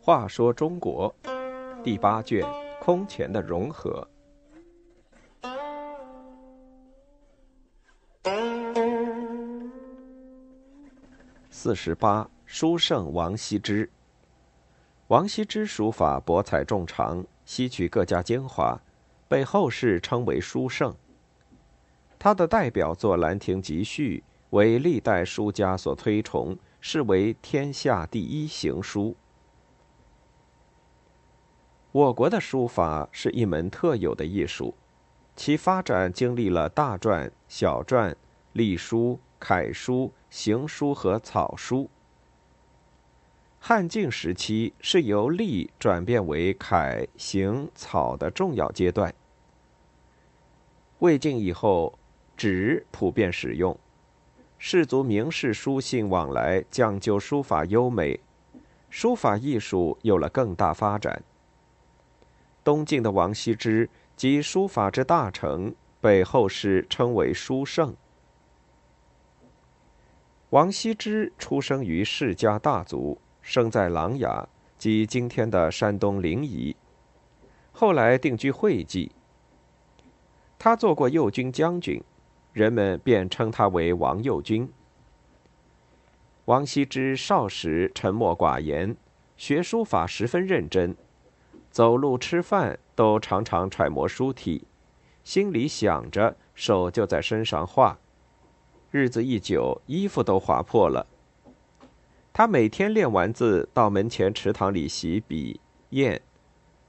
话说中国第八卷空前的融合。四十八，书圣王羲之。王羲之书法博采众长，吸取各家精华，被后世称为书圣。他的代表作《兰亭集序》为历代书家所推崇，视为天下第一行书。我国的书法是一门特有的艺术，其发展经历了大篆、小篆、隶书、楷书、行书和草书。汉晋时期是由隶转变为楷、行、草的重要阶段。魏晋以后，纸普遍使用，士族名士书信往来讲究书法优美，书法艺术有了更大发展。东晋的王羲之集书法之大成，被后世称为书圣。王羲之出生于世家大族，生在琅琊，即今天的山东临沂，后来定居会稽。他做过右军将军，人们便称他为王右军。王羲之少时沉默寡言，学书法十分认真。走路、吃饭都常常揣摩书体，心里想着，手就在身上画。日子一久，衣服都划破了。他每天练完字，到门前池塘里洗笔砚。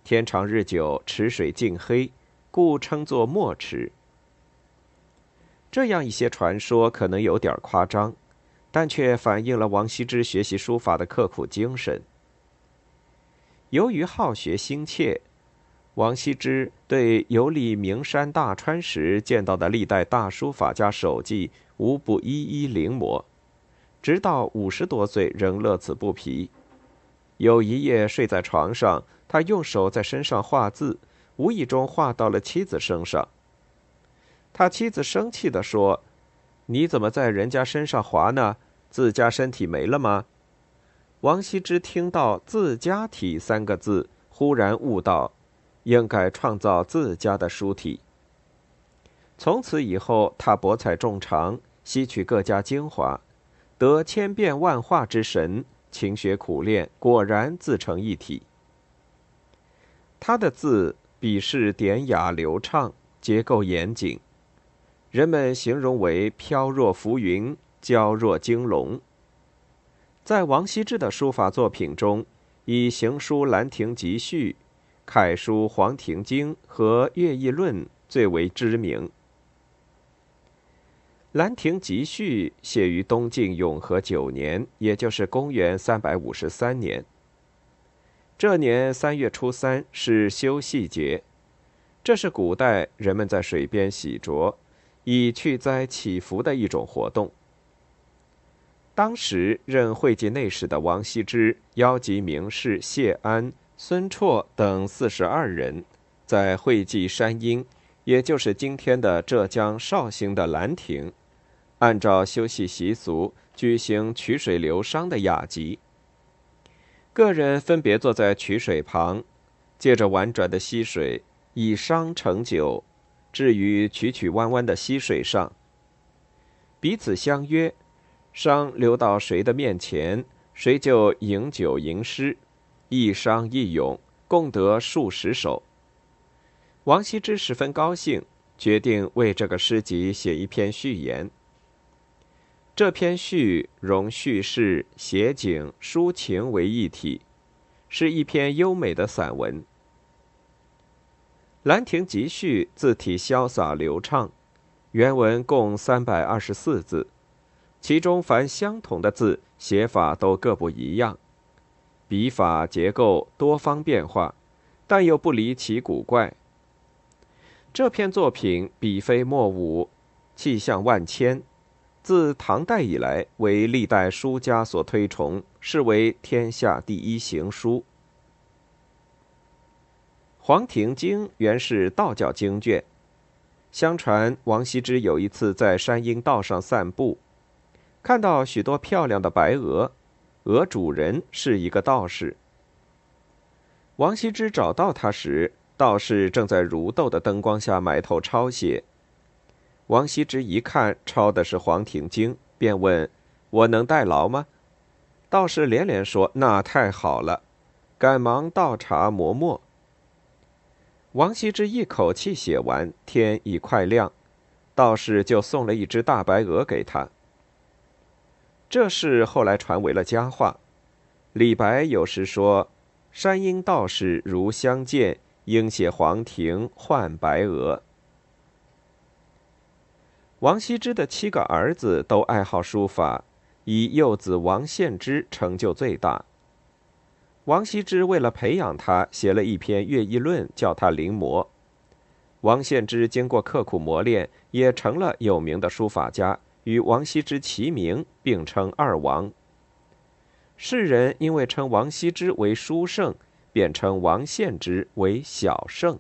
天长日久，池水尽黑，故称作墨池。这样一些传说可能有点夸张，但却反映了王羲之学习书法的刻苦精神。由于好学心切，王羲之对游历名山大川时见到的历代大书法家手迹，无不一一临摹，直到五十多岁仍乐此不疲。有一夜睡在床上，他用手在身上画字，无意中画到了妻子身上。他妻子生气地说：“你怎么在人家身上划呢？自家身体没了吗？”王羲之听到“自家体”三个字，忽然悟到，应该创造自家的书体。从此以后，他博采众长，吸取各家精华，得千变万化之神，勤学苦练，果然自成一体。他的字笔势典雅流畅，结构严谨，人们形容为飘若浮云，娇若惊龙。在王羲之的书法作品中，以行书《兰亭集序》、楷书《黄庭经》和《乐毅论》最为知名。《兰亭集序》写于东晋永和九年，也就是公元三百五十三年。这年三月初三是休戏节，这是古代人们在水边洗濯，以去灾祈福的一种活动。当时任会稽内史的王羲之邀集名士谢安、孙绰等四十二人，在会稽山阴，也就是今天的浙江绍兴的兰亭，按照休息习俗举行曲水流觞的雅集。个人分别坐在曲水旁，借着婉转的溪水，以觞盛酒，置于曲曲弯弯的溪水上，彼此相约。觞流到谁的面前，谁就饮酒吟诗，一觞一咏，共得数十首。王羲之十分高兴，决定为这个诗集写一篇序言。这篇序融叙事、写景、抒情为一体，是一篇优美的散文。《兰亭集序》字体潇洒流畅，原文共三百二十四字。其中凡相同的字，写法都各不一样，笔法结构多方变化，但又不离奇古怪。这篇作品笔飞墨舞，气象万千，自唐代以来为历代书家所推崇，视为天下第一行书。《黄庭经》原是道教经卷，相传王羲之有一次在山阴道上散步，看到许多漂亮的白鹅，鹅主人是一个道士。王羲之找到他时，道士正在如豆的灯光下埋头抄写。王羲之一看抄的是《黄庭经》，便问：“我能代劳吗？”道士连连说：“那太好了！”赶忙倒茶磨墨。王羲之一口气写完，天已快亮，道士就送了一只大白鹅给他。这事后来传为了佳话。李白有时说：“山阴道士如相见，应写黄庭换白鹅。”王羲之的七个儿子都爱好书法，以幼子王献之成就最大。王羲之为了培养他，写了一篇《乐毅论》，叫他临摹。王献之经过刻苦磨练，也成了有名的书法家，与王羲之齐名，并称二王。世人因为称王羲之为书圣，便称王献之为小圣。